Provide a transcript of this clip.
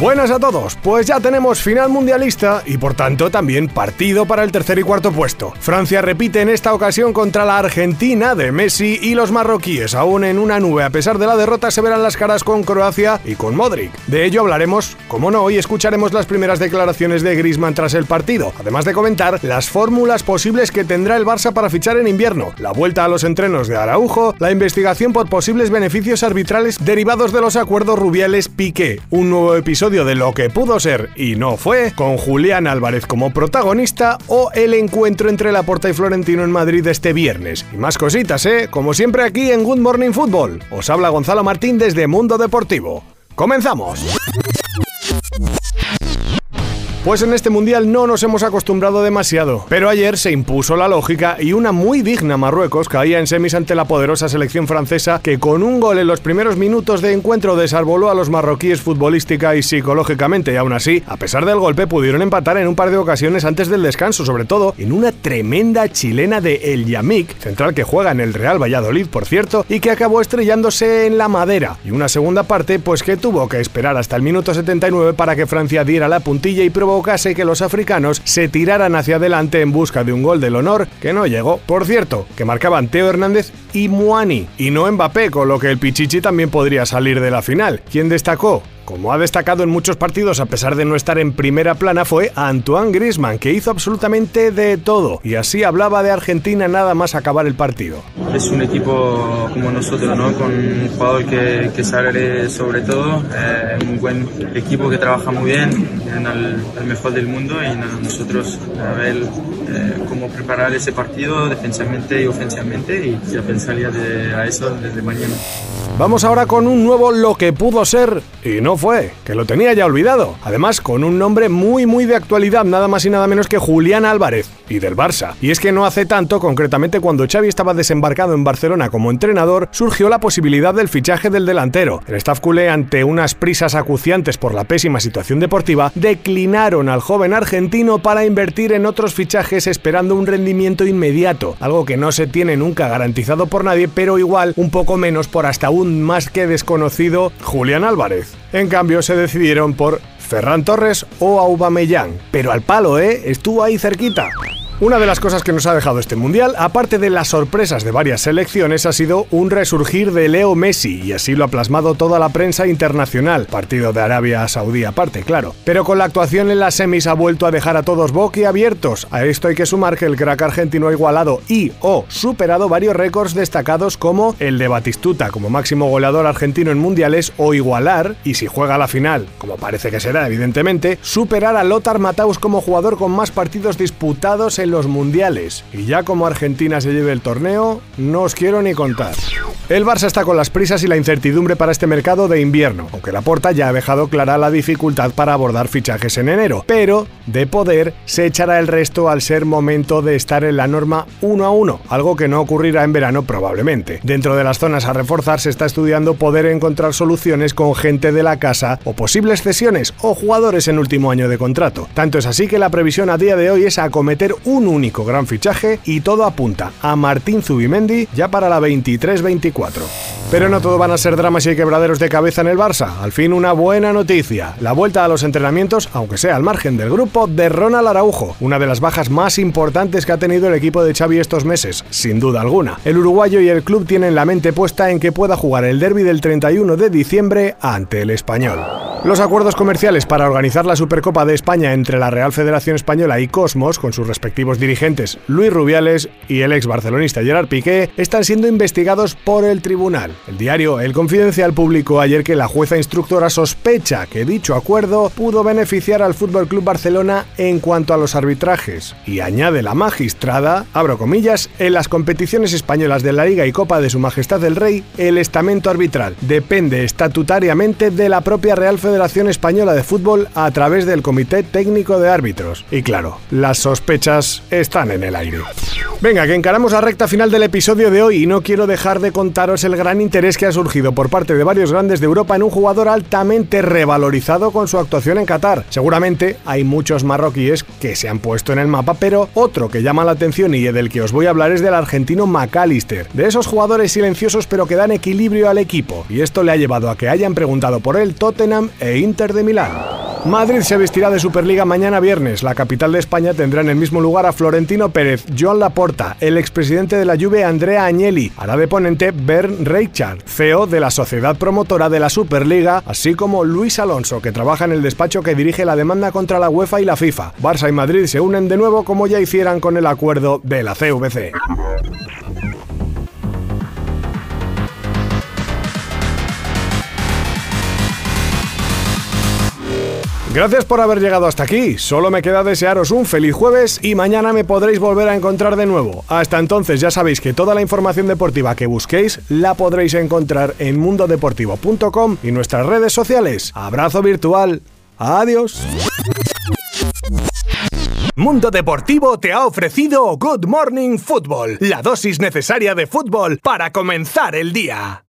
Buenas a todos, pues ya tenemos final mundialista y por tanto también partido para el tercer y cuarto puesto. Francia repite en esta ocasión contra la Argentina de Messi y los marroquíes, aún en una nube. A pesar de la derrota se verán las caras con Croacia y con Modric. De ello hablaremos, como no, y escucharemos las primeras declaraciones de Griezmann tras el partido, además de comentar las fórmulas posibles que tendrá el Barça para fichar en invierno, la vuelta a los entrenos de Araujo, la investigación por posibles beneficios arbitrales derivados de los acuerdos Rubiales-Piqué, un nuevo episodio de lo que pudo ser y no fue, con Julián Álvarez como protagonista o el encuentro entre Laporta y Florentino en Madrid este viernes. Y más cositas, ¿eh? Como siempre aquí en Good Morning Football. Os habla Gonzalo Martín desde Mundo Deportivo. ¡Comenzamos! Pues en este mundial no nos hemos acostumbrado demasiado, pero ayer se impuso la lógica y una muy digna Marruecos caía en semis ante la poderosa selección francesa que con un gol en los primeros minutos de encuentro desarboló a los marroquíes futbolística y psicológicamente. Y aún así, a pesar del golpe, pudieron empatar en un par de ocasiones antes del descanso, sobre todo en una tremenda chilena de El Yamik, central que juega en el Real Valladolid, por cierto, y que acabó estrellándose en la madera, y una segunda parte pues que tuvo que esperar hasta el minuto 79 para que Francia diera la puntilla y probó provocase que los africanos se tiraran hacia adelante en busca de un gol del honor que no llegó. Por cierto, que marcaban Teo Hernández y Muani, y no Mbappé, con lo que el Pichichi también podría salir de la final. ¿Quién destacó? Como ha destacado en muchos partidos a pesar de no estar en primera plana fue Antoine Griezmann, que hizo absolutamente de todo y así hablaba de Argentina nada más acabar el partido. Es un equipo como nosotros, ¿no? con un jugador que, que sale sobre todo, eh, un buen equipo que trabaja muy bien, en el, mejor del mundo y nosotros a ver eh, cómo preparar ese partido defensivamente y ofensivamente y ya de, a eso desde mañana. Vamos ahora con un nuevo lo que pudo ser y no fue, que lo tenía ya olvidado. Además, con un nombre muy muy de actualidad, nada más y nada menos que Julián Álvarez y del Barça. Y es que no hace tanto, concretamente cuando Xavi estaba desembarcado en Barcelona como entrenador, surgió la posibilidad del fichaje del delantero. El staff culé, ante unas prisas acuciantes por la pésima situación deportiva, declinaron al joven argentino para invertir en otros fichajes esperando un rendimiento inmediato, algo que no se tiene nunca garantizado por nadie, pero igual un poco menos por hasta un más que desconocido Julián Álvarez. En cambio, se decidieron por Ferran Torres o Aubameyang, pero al palo, ¿eh? Estuvo ahí cerquita. Una de las cosas que nos ha dejado este mundial, aparte de las sorpresas de varias selecciones, ha sido un resurgir de Leo Messi, y así lo ha plasmado toda la prensa internacional, partido de Arabia Saudí aparte, claro. Pero con la actuación en las semis ha vuelto a dejar a todos boquiabiertos. A esto hay que sumar que el crack argentino ha igualado y o superado varios récords destacados como el de Batistuta como máximo goleador argentino en mundiales o igualar, y si juega a la final, como parece que será evidentemente, superar a Lothar Matthaus como jugador con más partidos disputados en los mundiales. Y ya como Argentina se lleve el torneo, no os quiero ni contar. El Barça está con las prisas y la incertidumbre para este mercado de invierno, aunque la porta ya ha dejado clara la dificultad para abordar fichajes en enero, pero de poder se echará el resto al ser momento de estar en la norma 1 a 1, algo que no ocurrirá en verano probablemente. Dentro de las zonas a reforzar se está estudiando poder encontrar soluciones con gente de la casa o posibles cesiones o jugadores en último año de contrato. Tanto es así que la previsión a día de hoy es acometer un único gran fichaje y todo apunta a Martín Zubimendi ya para la 23-24. Pero no todo van a ser dramas y quebraderos de cabeza en el Barça. Al fin una buena noticia. La vuelta a los entrenamientos, aunque sea al margen del grupo, de Ronald Araujo, una de las bajas más importantes que ha tenido el equipo de Xavi estos meses, sin duda alguna. El uruguayo y el club tienen la mente puesta en que pueda jugar el derby del 31 de diciembre ante el español. Los acuerdos comerciales para organizar la Supercopa de España entre la Real Federación Española y Cosmos, con sus respectivos dirigentes Luis Rubiales y el ex barcelonista Gerard Piqué, están siendo investigados por el tribunal. El diario El Confidencial publicó ayer que la jueza instructora sospecha que dicho acuerdo pudo beneficiar al Fútbol Club Barcelona en cuanto a los arbitrajes. Y añade la magistrada, abro comillas, en las competiciones españolas de la Liga y Copa de Su Majestad el Rey, el estamento arbitral depende estatutariamente de la propia Real Federación Española de Fútbol a través del Comité Técnico de Árbitros. Y claro, las sospechas están en el aire. Venga, que encaramos la recta final del episodio de hoy y no quiero dejar de contaros el gran interés que ha surgido por parte de varios grandes de Europa en un jugador altamente revalorizado con su actuación en Qatar. Seguramente hay muchos marroquíes que se han puesto en el mapa, pero otro que llama la atención y del que os voy a hablar es del argentino McAllister, de esos jugadores silenciosos pero que dan equilibrio al equipo, y esto le ha llevado a que hayan preguntado por él Tottenham e Inter de Milán. Madrid se vestirá de Superliga mañana viernes. La capital de España tendrá en el mismo lugar a Florentino Pérez, Joan Laporta, el expresidente de la Juve Andrea Agnelli, hará de ponente Bern Reichard, CEO de la sociedad promotora de la Superliga, así como Luis Alonso, que trabaja en el despacho que dirige la demanda contra la UEFA y la FIFA. Barça y Madrid se unen de nuevo como ya hicieran con el acuerdo de la CVC. Gracias por haber llegado hasta aquí. Solo me queda desearos un feliz jueves y mañana me podréis volver a encontrar de nuevo. Hasta entonces ya sabéis que toda la información deportiva que busquéis la podréis encontrar en mundodeportivo.com y nuestras redes sociales. Abrazo virtual. Adiós. Mundo Deportivo te ha ofrecido Good Morning Football, la dosis necesaria de fútbol para comenzar el día.